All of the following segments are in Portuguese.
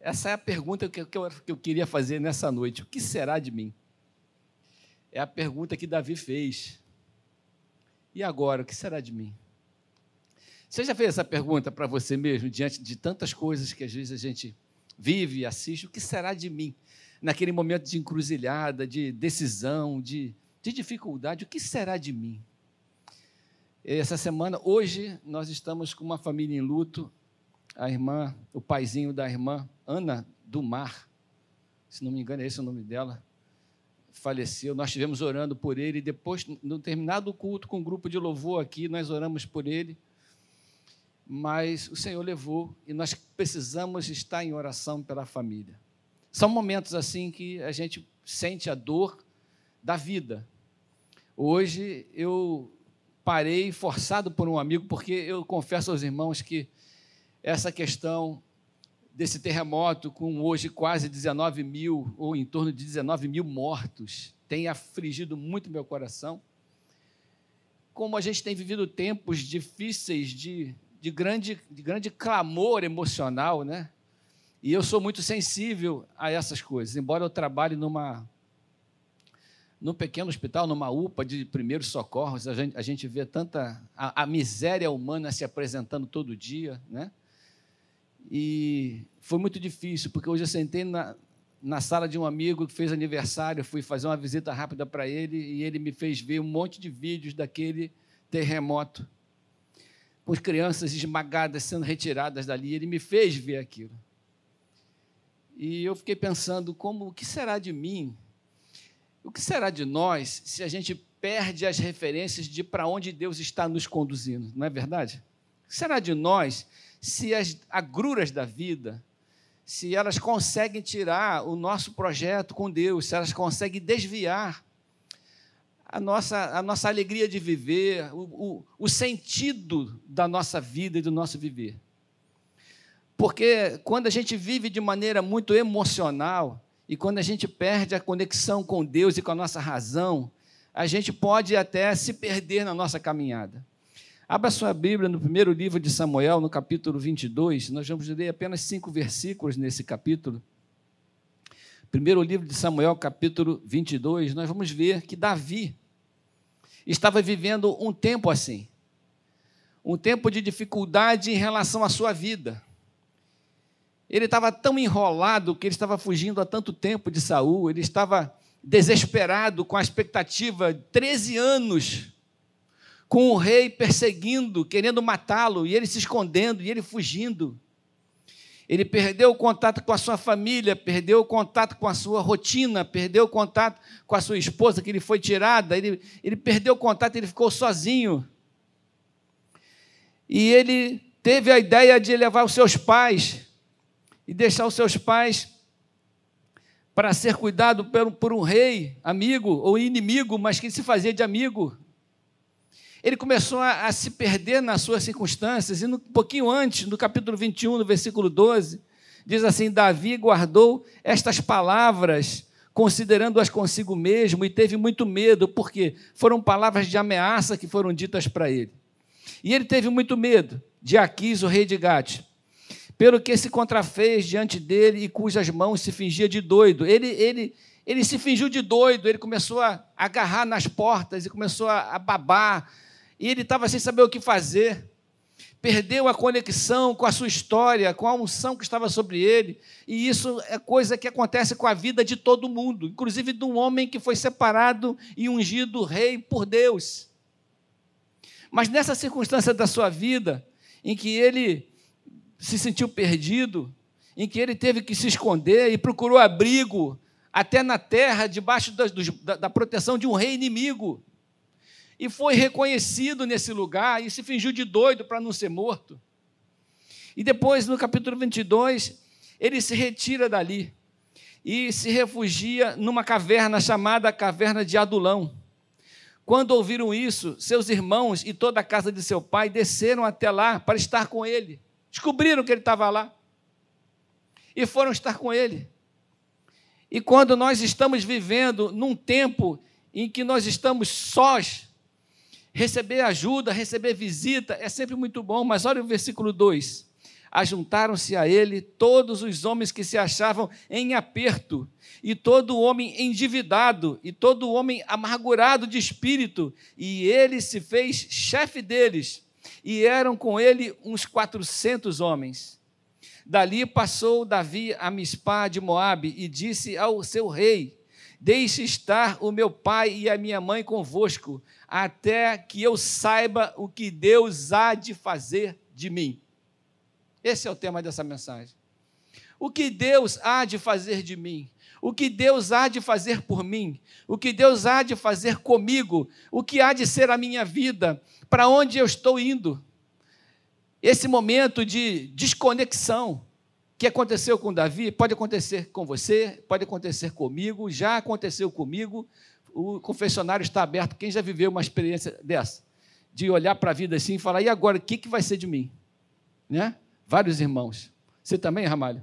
Essa é a pergunta que eu, que eu queria fazer nessa noite. O que será de mim? É a pergunta que Davi fez. E agora, o que será de mim? Você já fez essa pergunta para você mesmo, diante de tantas coisas que às vezes a gente vive e assiste? O que será de mim? Naquele momento de encruzilhada, de decisão, de, de dificuldade, o que será de mim? Essa semana, hoje, nós estamos com uma família em luto. A irmã, o paizinho da irmã, Ana do Mar, se não me engano, é esse o nome dela, faleceu. Nós estivemos orando por ele. Depois, no terminado culto com um grupo de louvor aqui, nós oramos por ele. Mas o Senhor levou e nós precisamos estar em oração pela família. São momentos assim que a gente sente a dor da vida. Hoje eu parei forçado por um amigo, porque eu confesso aos irmãos que essa questão desse terremoto, com hoje quase 19 mil, ou em torno de 19 mil mortos, tem afligido muito meu coração. Como a gente tem vivido tempos difíceis de, de, grande, de grande clamor emocional, né? E eu sou muito sensível a essas coisas, embora eu trabalhe numa num pequeno hospital, numa UPA de primeiros socorros, a gente, a gente vê tanta a, a miséria humana se apresentando todo dia, né? E foi muito difícil, porque hoje eu sentei na, na sala de um amigo que fez aniversário, fui fazer uma visita rápida para ele e ele me fez ver um monte de vídeos daquele terremoto, com as crianças esmagadas sendo retiradas dali. Ele me fez ver aquilo. E eu fiquei pensando, como o que será de mim? O que será de nós se a gente perde as referências de para onde Deus está nos conduzindo? Não é verdade? O que será de nós se as agruras da vida, se elas conseguem tirar o nosso projeto com Deus, se elas conseguem desviar a nossa, a nossa alegria de viver, o, o, o sentido da nossa vida e do nosso viver. Porque quando a gente vive de maneira muito emocional e quando a gente perde a conexão com Deus e com a nossa razão, a gente pode até se perder na nossa caminhada. Abra sua Bíblia no primeiro livro de Samuel, no capítulo 22. Nós vamos ler apenas cinco versículos nesse capítulo. Primeiro livro de Samuel, capítulo 22. Nós vamos ver que Davi estava vivendo um tempo assim. Um tempo de dificuldade em relação à sua vida. Ele estava tão enrolado que ele estava fugindo há tanto tempo de Saul, ele estava desesperado com a expectativa, 13 anos com o rei perseguindo, querendo matá-lo, e ele se escondendo, e ele fugindo. Ele perdeu o contato com a sua família, perdeu o contato com a sua rotina, perdeu o contato com a sua esposa, que ele foi tirada, ele, ele perdeu o contato, ele ficou sozinho. E ele teve a ideia de levar os seus pais e deixar os seus pais para ser cuidado por, por um rei, amigo ou inimigo, mas que se fazia de amigo ele começou a, a, se perder nas suas circunstâncias, e no, um pouquinho antes, no capítulo 21, no versículo 12, diz assim: Davi guardou estas palavras, considerando-as consigo mesmo, e teve muito medo, porque foram palavras de ameaça que foram ditas para ele. E ele teve muito medo de Aquis, o rei de Gate, pelo que se contrafez diante dele e cujas mãos se fingia de doido. Ele, ele, ele se fingiu de doido, ele começou a agarrar nas portas e começou a, a babar e ele estava sem saber o que fazer. Perdeu a conexão com a sua história, com a unção que estava sobre ele. E isso é coisa que acontece com a vida de todo mundo, inclusive de um homem que foi separado e ungido rei por Deus. Mas nessa circunstância da sua vida, em que ele se sentiu perdido, em que ele teve que se esconder e procurou abrigo até na terra, debaixo da, da, proteção de um rei inimigo e foi reconhecido nesse lugar e se fingiu de doido para não ser morto. E depois, no capítulo 22, ele se retira dali e se refugia numa caverna chamada Caverna de Adulão. Quando ouviram isso, seus irmãos e toda a casa de seu pai desceram até lá para estar com ele. Descobriram que ele estava lá e foram estar com ele. E quando nós estamos vivendo num tempo em que nós estamos sós, Receber ajuda, receber visita é sempre muito bom, mas olha o versículo 2. ajuntaram-se a ele todos os homens que se achavam em aperto, e todo homem endividado, e todo homem amargurado de espírito, e ele se fez chefe deles, e eram com ele uns quatrocentos homens. Dali passou Davi a Mispá de Moabe e disse ao seu rei: Deixe estar o meu pai e a minha mãe convosco, até que eu saiba o que Deus há de fazer de mim. Esse é o tema dessa mensagem. O que Deus há de fazer de mim? O que Deus há de fazer por mim? O que Deus há de fazer comigo? O que há de ser a minha vida? Para onde eu estou indo? Esse momento de desconexão que aconteceu com Davi pode acontecer com você, pode acontecer comigo, já aconteceu comigo. O confessionário está aberto. Quem já viveu uma experiência dessa? De olhar para a vida assim e falar: e agora, o que, que vai ser de mim? Né? Vários irmãos. Você também, Ramalho?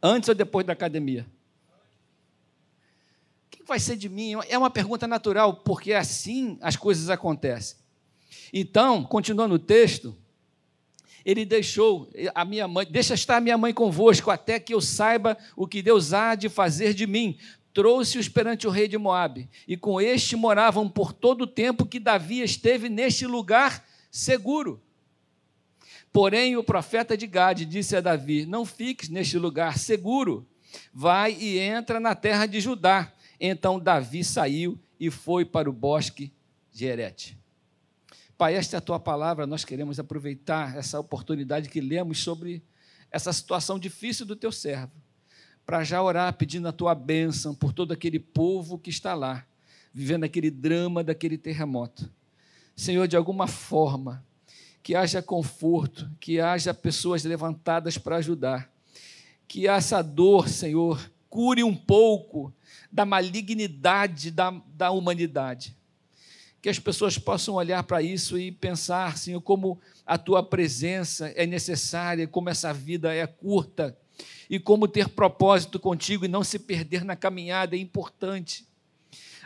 Antes ou depois da academia? O que vai ser de mim? É uma pergunta natural, porque assim as coisas acontecem. Então, continuando o texto, ele deixou a minha mãe, deixa estar a minha mãe convosco, até que eu saiba o que Deus há de fazer de mim. Trouxe-os perante o rei de Moabe, e com este moravam por todo o tempo que Davi esteve neste lugar seguro. Porém, o profeta de Gade disse a Davi: Não fiques neste lugar seguro, vai e entra na terra de Judá. Então Davi saiu e foi para o bosque de Herete. Pai, esta é a tua palavra, nós queremos aproveitar essa oportunidade que lemos sobre essa situação difícil do teu servo, para já orar pedindo a tua bênção por todo aquele povo que está lá, vivendo aquele drama daquele terremoto. Senhor, de alguma forma, que haja conforto, que haja pessoas levantadas para ajudar, que essa dor, Senhor, cure um pouco da malignidade da, da humanidade. Que as pessoas possam olhar para isso e pensar, Senhor, como a tua presença é necessária, como essa vida é curta e como ter propósito contigo e não se perder na caminhada é importante.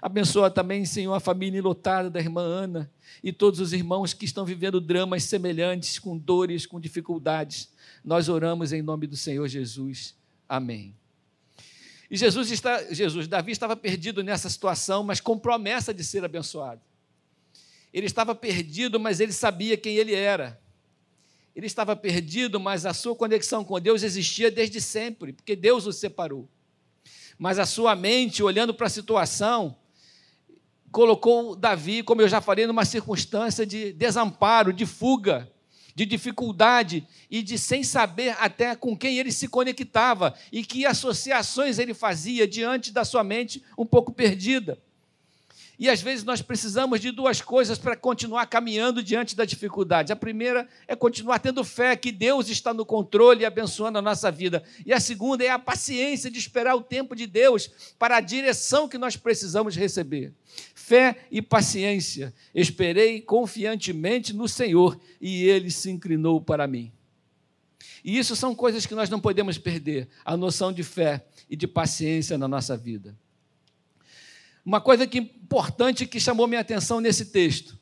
Abençoa também, Senhor, a família enlotada da irmã Ana e todos os irmãos que estão vivendo dramas semelhantes, com dores, com dificuldades. Nós oramos em nome do Senhor Jesus. Amém. E Jesus está, Jesus, Davi estava perdido nessa situação, mas com promessa de ser abençoado. Ele estava perdido, mas ele sabia quem ele era. Ele estava perdido, mas a sua conexão com Deus existia desde sempre, porque Deus o separou. Mas a sua mente, olhando para a situação, colocou Davi, como eu já falei, numa circunstância de desamparo, de fuga, de dificuldade e de sem saber até com quem ele se conectava e que associações ele fazia diante da sua mente um pouco perdida. E às vezes nós precisamos de duas coisas para continuar caminhando diante da dificuldade. A primeira é continuar tendo fé que Deus está no controle e abençoando a nossa vida. E a segunda é a paciência de esperar o tempo de Deus para a direção que nós precisamos receber. Fé e paciência. Esperei confiantemente no Senhor e ele se inclinou para mim. E isso são coisas que nós não podemos perder, a noção de fé e de paciência na nossa vida. Uma coisa que importante que chamou minha atenção nesse texto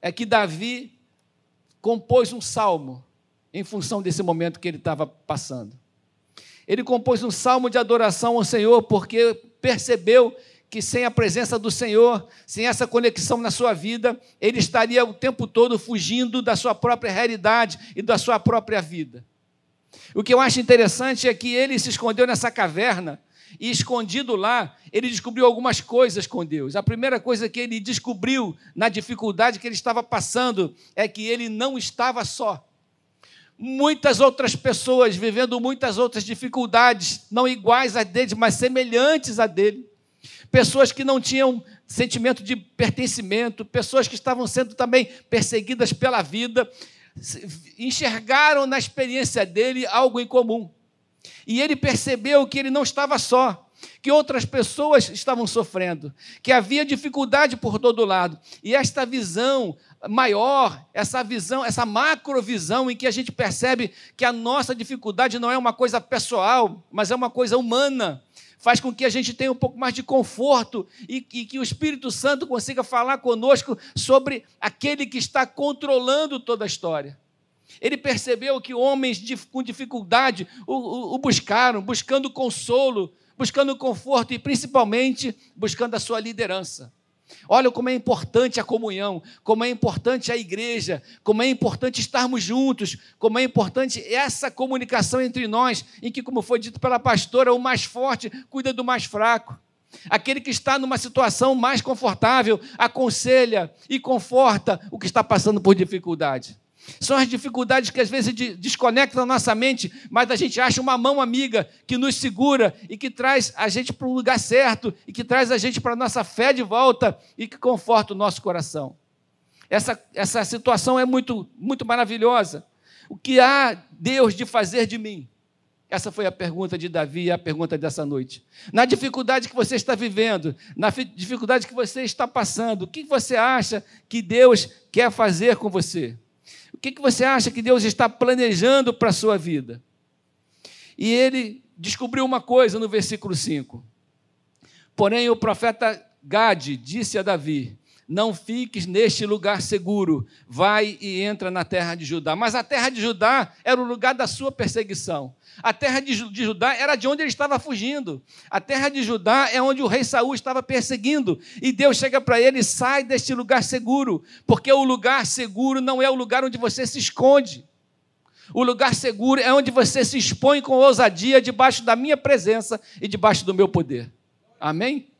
é que Davi compôs um salmo em função desse momento que ele estava passando. Ele compôs um salmo de adoração ao Senhor porque percebeu que sem a presença do Senhor, sem essa conexão na sua vida, ele estaria o tempo todo fugindo da sua própria realidade e da sua própria vida. O que eu acho interessante é que ele se escondeu nessa caverna e escondido lá, ele descobriu algumas coisas com Deus. A primeira coisa que ele descobriu na dificuldade que ele estava passando é que ele não estava só. Muitas outras pessoas vivendo muitas outras dificuldades, não iguais a dele, mas semelhantes a dele. Pessoas que não tinham sentimento de pertencimento, pessoas que estavam sendo também perseguidas pela vida, enxergaram na experiência dele algo em comum. E ele percebeu que ele não estava só, que outras pessoas estavam sofrendo, que havia dificuldade por todo lado. E esta visão maior, essa visão, essa macrovisão em que a gente percebe que a nossa dificuldade não é uma coisa pessoal, mas é uma coisa humana, faz com que a gente tenha um pouco mais de conforto e, e que o Espírito Santo consiga falar conosco sobre aquele que está controlando toda a história. Ele percebeu que homens com dificuldade o, o, buscaram, buscando consolo, buscando conforto e principalmente buscando a sua liderança. Olha como é importante a comunhão, como é importante a igreja, como é importante estarmos juntos, como é importante essa comunicação entre nós, em que, como foi dito pela pastora, o mais forte cuida do mais fraco. Aquele que está numa situação mais confortável aconselha e conforta o que está passando por dificuldade. São as dificuldades que às vezes desconectam nossa mente, mas a gente acha uma mão amiga que nos segura e que traz a gente para um lugar certo e que traz a gente para a nossa fé de volta e que conforta o nosso coração. Essa, essa situação é muito, muito maravilhosa. O que há Deus de fazer de mim? Essa foi a pergunta de Davi e a pergunta dessa noite. Na dificuldade que você está vivendo, na dificuldade que você está passando, o que você acha que Deus quer fazer com você? Que, que você acha que Deus está planejando para a sua vida? E ele descobriu uma coisa no versículo 5. Porém, o profeta Gade disse a Davi: Não fiques neste lugar seguro, vai e entra na terra de Judá. Mas a terra de Judá era o lugar da sua perseguição. A terra de Judá era de onde ele estava fugindo. A terra de Judá é onde o rei Saul estava perseguindo. E Deus chega para ele: sai deste lugar seguro, porque o lugar seguro não é o lugar onde você se esconde. O lugar seguro é onde você se expõe com ousadia debaixo da minha presença e debaixo do meu poder. Amém?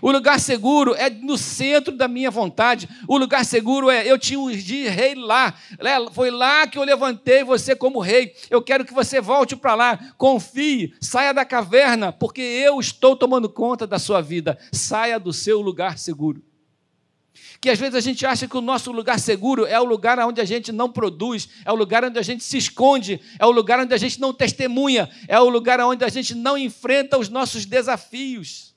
O lugar seguro é no centro da minha vontade. O lugar seguro é eu te ungi rei lá. Foi lá que eu levantei você como rei. Eu quero que você volte para lá. Confie, saia da caverna, porque eu estou tomando conta da sua vida. Saia do seu lugar seguro. Que às vezes a gente acha que o nosso lugar seguro é o lugar onde a gente não produz, é o lugar onde a gente se esconde, é o lugar onde a gente não testemunha, é o lugar onde a gente não enfrenta os nossos desafios.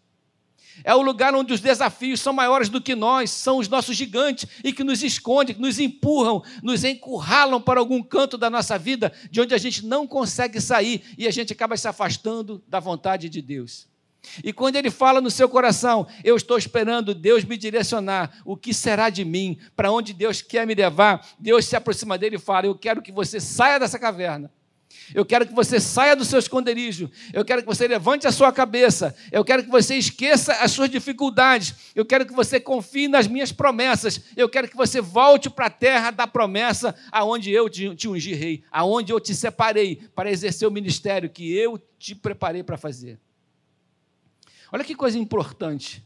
É o lugar onde os desafios são maiores do que nós, são os nossos gigantes e que nos escondem, que nos empurram, nos encurralam para algum canto da nossa vida, de onde a gente não consegue sair e a gente acaba se afastando da vontade de Deus. E quando ele fala no seu coração, eu estou esperando Deus me direcionar, o que será de mim, para onde Deus quer me levar, Deus se aproxima dele e fala: Eu quero que você saia dessa caverna eu quero que você saia do seu esconderijo. Eu quero que você levante a sua cabeça. Eu quero que você esqueça as suas dificuldades. Eu quero que você confie nas minhas promessas. Eu quero que você volte para a terra da promessa, aonde eu te ungi rei, aonde eu te separei para exercer o ministério que eu te preparei para fazer. Olha que coisa importante.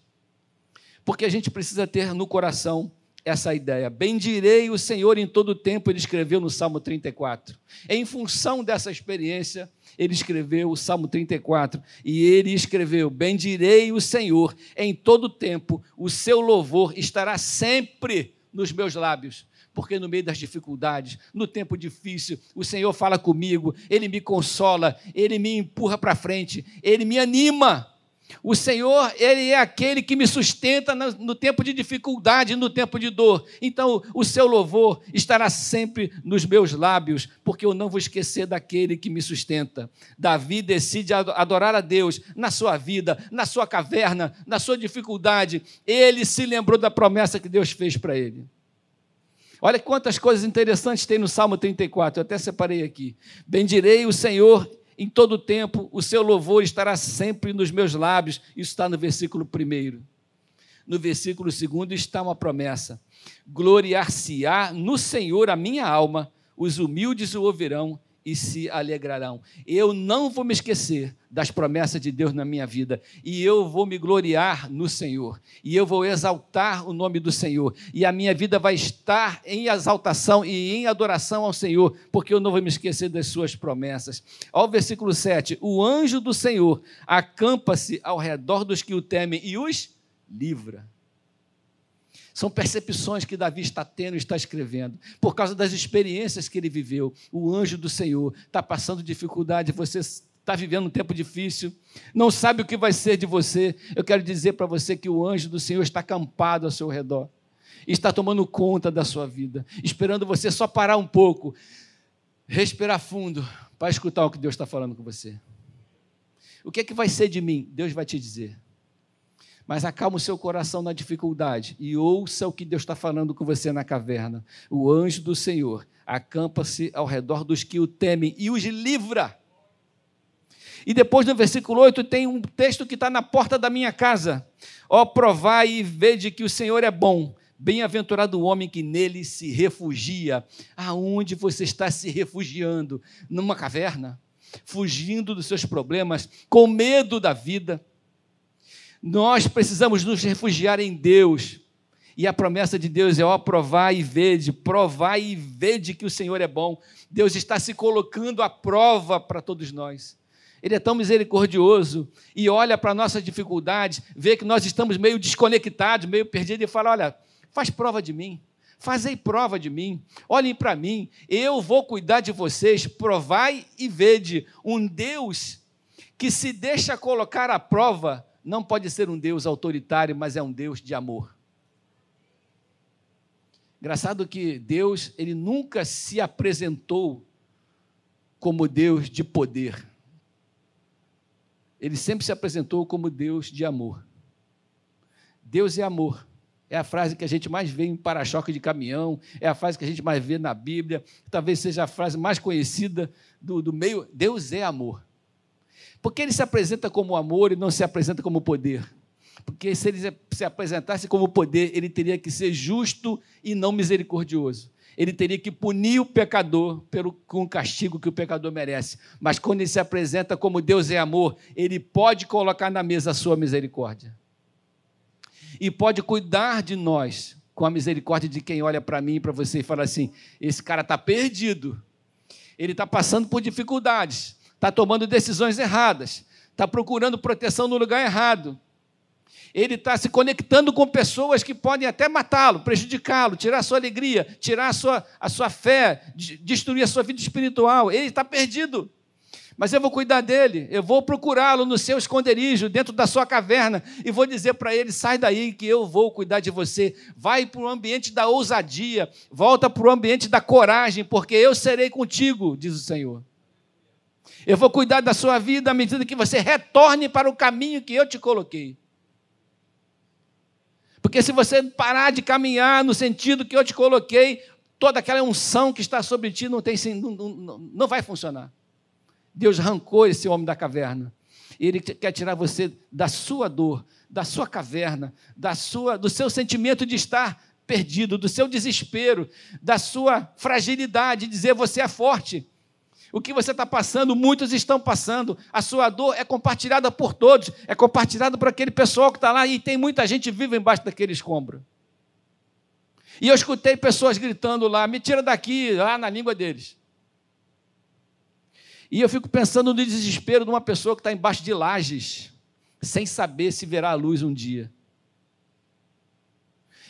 Porque a gente precisa ter no coração essa ideia. Bendirei o Senhor em todo o tempo, ele escreveu no Salmo 34. Em função dessa experiência, ele escreveu o Salmo 34 e ele escreveu: Bendirei o Senhor em todo o tempo, o seu louvor estará sempre nos meus lábios. Porque no meio das dificuldades, no tempo difícil, o Senhor fala comigo, Ele me consola, Ele me empurra para frente, Ele me anima. O Senhor, Ele é aquele que me sustenta no, tempo de dificuldade, no tempo de dor. Então, o seu louvor estará sempre nos meus lábios, porque eu não vou esquecer daquele que me sustenta. Davi decide adorar a Deus na sua vida, na sua caverna, na sua dificuldade. Ele se lembrou da promessa que Deus fez para ele. Olha quantas coisas interessantes tem no Salmo 34, eu até separei aqui. Bendirei o Senhor em todo tempo, o seu louvor estará sempre nos meus lábios. Isso está no versículo 1. No versículo 2 está uma promessa: gloriar-se-á no Senhor a minha alma, os humildes o ouvirão e se alegrarão. Eu não vou me esquecer das promessas de Deus na minha vida, e eu vou me gloriar no Senhor, e eu vou exaltar o nome do Senhor, e a minha vida vai estar em exaltação e em adoração ao Senhor, porque eu não vou me esquecer das suas promessas. Ao versículo 7: O anjo do Senhor acampa-se ao redor dos que o temem e os livra. São percepções que Davi está tendo e está escrevendo, por causa das experiências que ele viveu. O anjo do Senhor está passando dificuldade, você está vivendo um tempo difícil, não sabe o que vai ser de você. Eu quero dizer para você que o anjo do Senhor está acampado ao seu redor, está tomando conta da sua vida, esperando você só parar um pouco, respirar fundo, para escutar o que Deus está falando com você. O que é que vai ser de mim? Deus vai te dizer. Mas acalma o seu coração na dificuldade e ouça o que Deus está falando com você na caverna. O anjo do Senhor acampa-se ao redor dos que o temem e os livra. E depois no versículo 8 tem um texto que está na porta da minha casa. Ó, provai e vede que o Senhor é bom. Bem-aventurado o homem que nele se refugia. Aonde você está se refugiando? Numa caverna? Fugindo dos seus problemas, com medo da vida? Nós precisamos nos refugiar em Deus. E a promessa de Deus é: ó, provar e vede, provar e vede que o Senhor é bom. Deus está se colocando à prova para todos nós. Ele é tão misericordioso e olha para a nossa dificuldade, vê que nós estamos meio desconectados, meio perdidos, e fala: olha, faz prova de mim, fazei prova de mim, olhem para mim, eu vou cuidar de vocês, provai e vede. Um Deus que se deixa colocar à prova não pode ser um Deus autoritário, mas é um Deus de amor. Engraçado que Deus, ele nunca se apresentou como Deus de poder. Ele sempre se apresentou como Deus de amor. Deus é amor. É a frase que a gente mais vê em para-choque de caminhão, é a frase que a gente mais vê na Bíblia, talvez seja a frase mais conhecida do, do meio. Deus é amor. Porque ele se apresenta como amor e não se apresenta como poder? Porque se ele se apresentasse como poder, ele teria que ser justo e não misericordioso. Ele teria que punir o pecador pelo, com o castigo que o pecador merece. Mas quando ele se apresenta como Deus é amor, ele pode colocar na mesa a sua misericórdia. E pode cuidar de nós com a misericórdia de quem olha para mim e para você e fala assim: esse cara está perdido, ele está passando por dificuldades, está tomando decisões erradas, está procurando proteção no lugar errado. Ele está se conectando com pessoas que podem até matá-lo, prejudicá-lo, tirar a sua alegria, tirar a sua, a sua fé, destruir a sua vida espiritual. Ele está perdido. Mas eu vou cuidar dele, eu vou procurá-lo no seu esconderijo, dentro da sua caverna, e vou dizer para ele: sai daí, que eu vou cuidar de você. Vai para o ambiente da ousadia, volta para o ambiente da coragem, porque eu serei contigo, diz o Senhor. Eu vou cuidar da sua vida à medida que você retorne para o caminho que eu te coloquei. Porque se você parar de caminhar no sentido que eu te coloquei, toda aquela unção que está sobre ti não, tem, não, não, não vai funcionar. Deus arrancou esse homem da caverna. Ele quer tirar você da sua dor, da sua caverna, da sua, do seu sentimento de estar perdido, do seu desespero, da sua fragilidade, dizer você é forte. O que você está passando, muitos estão passando. A sua dor é compartilhada por todos, é compartilhada por aquele pessoal que está lá e tem muita gente viva embaixo daquele escombro. E eu escutei pessoas gritando lá: me tira daqui, lá na língua deles. E eu fico pensando no desespero de uma pessoa que está embaixo de lajes, sem saber se verá a luz um dia.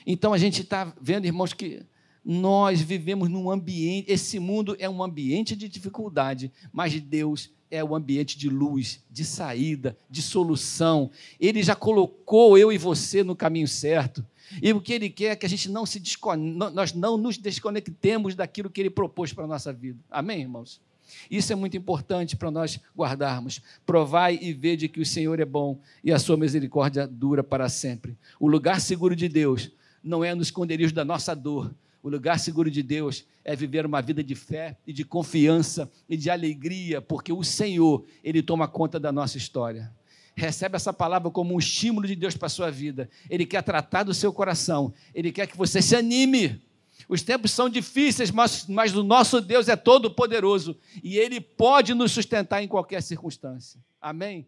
Então a gente está vendo, irmãos, que nós vivemos num ambiente, esse mundo é um ambiente de dificuldade, mas Deus é o um ambiente de luz, de saída, de solução. Ele já colocou eu e você no caminho certo. E o que ele quer é que a gente não se descone... nós não nos desconectemos daquilo que ele propôs para a nossa vida. Amém, irmãos? Isso é muito importante para nós guardarmos. Provai e vede que o Senhor é bom e a sua misericórdia dura para sempre. O lugar seguro de Deus não é no esconderijo da nossa dor, o lugar seguro de Deus é viver uma vida de fé e de confiança e de alegria, porque o Senhor, Ele toma conta da nossa história. Recebe essa palavra como um estímulo de Deus para a sua vida. Ele quer tratar do seu coração. Ele quer que você se anime. Os tempos são difíceis, mas, mas o nosso Deus é todo poderoso e Ele pode nos sustentar em qualquer circunstância. Amém?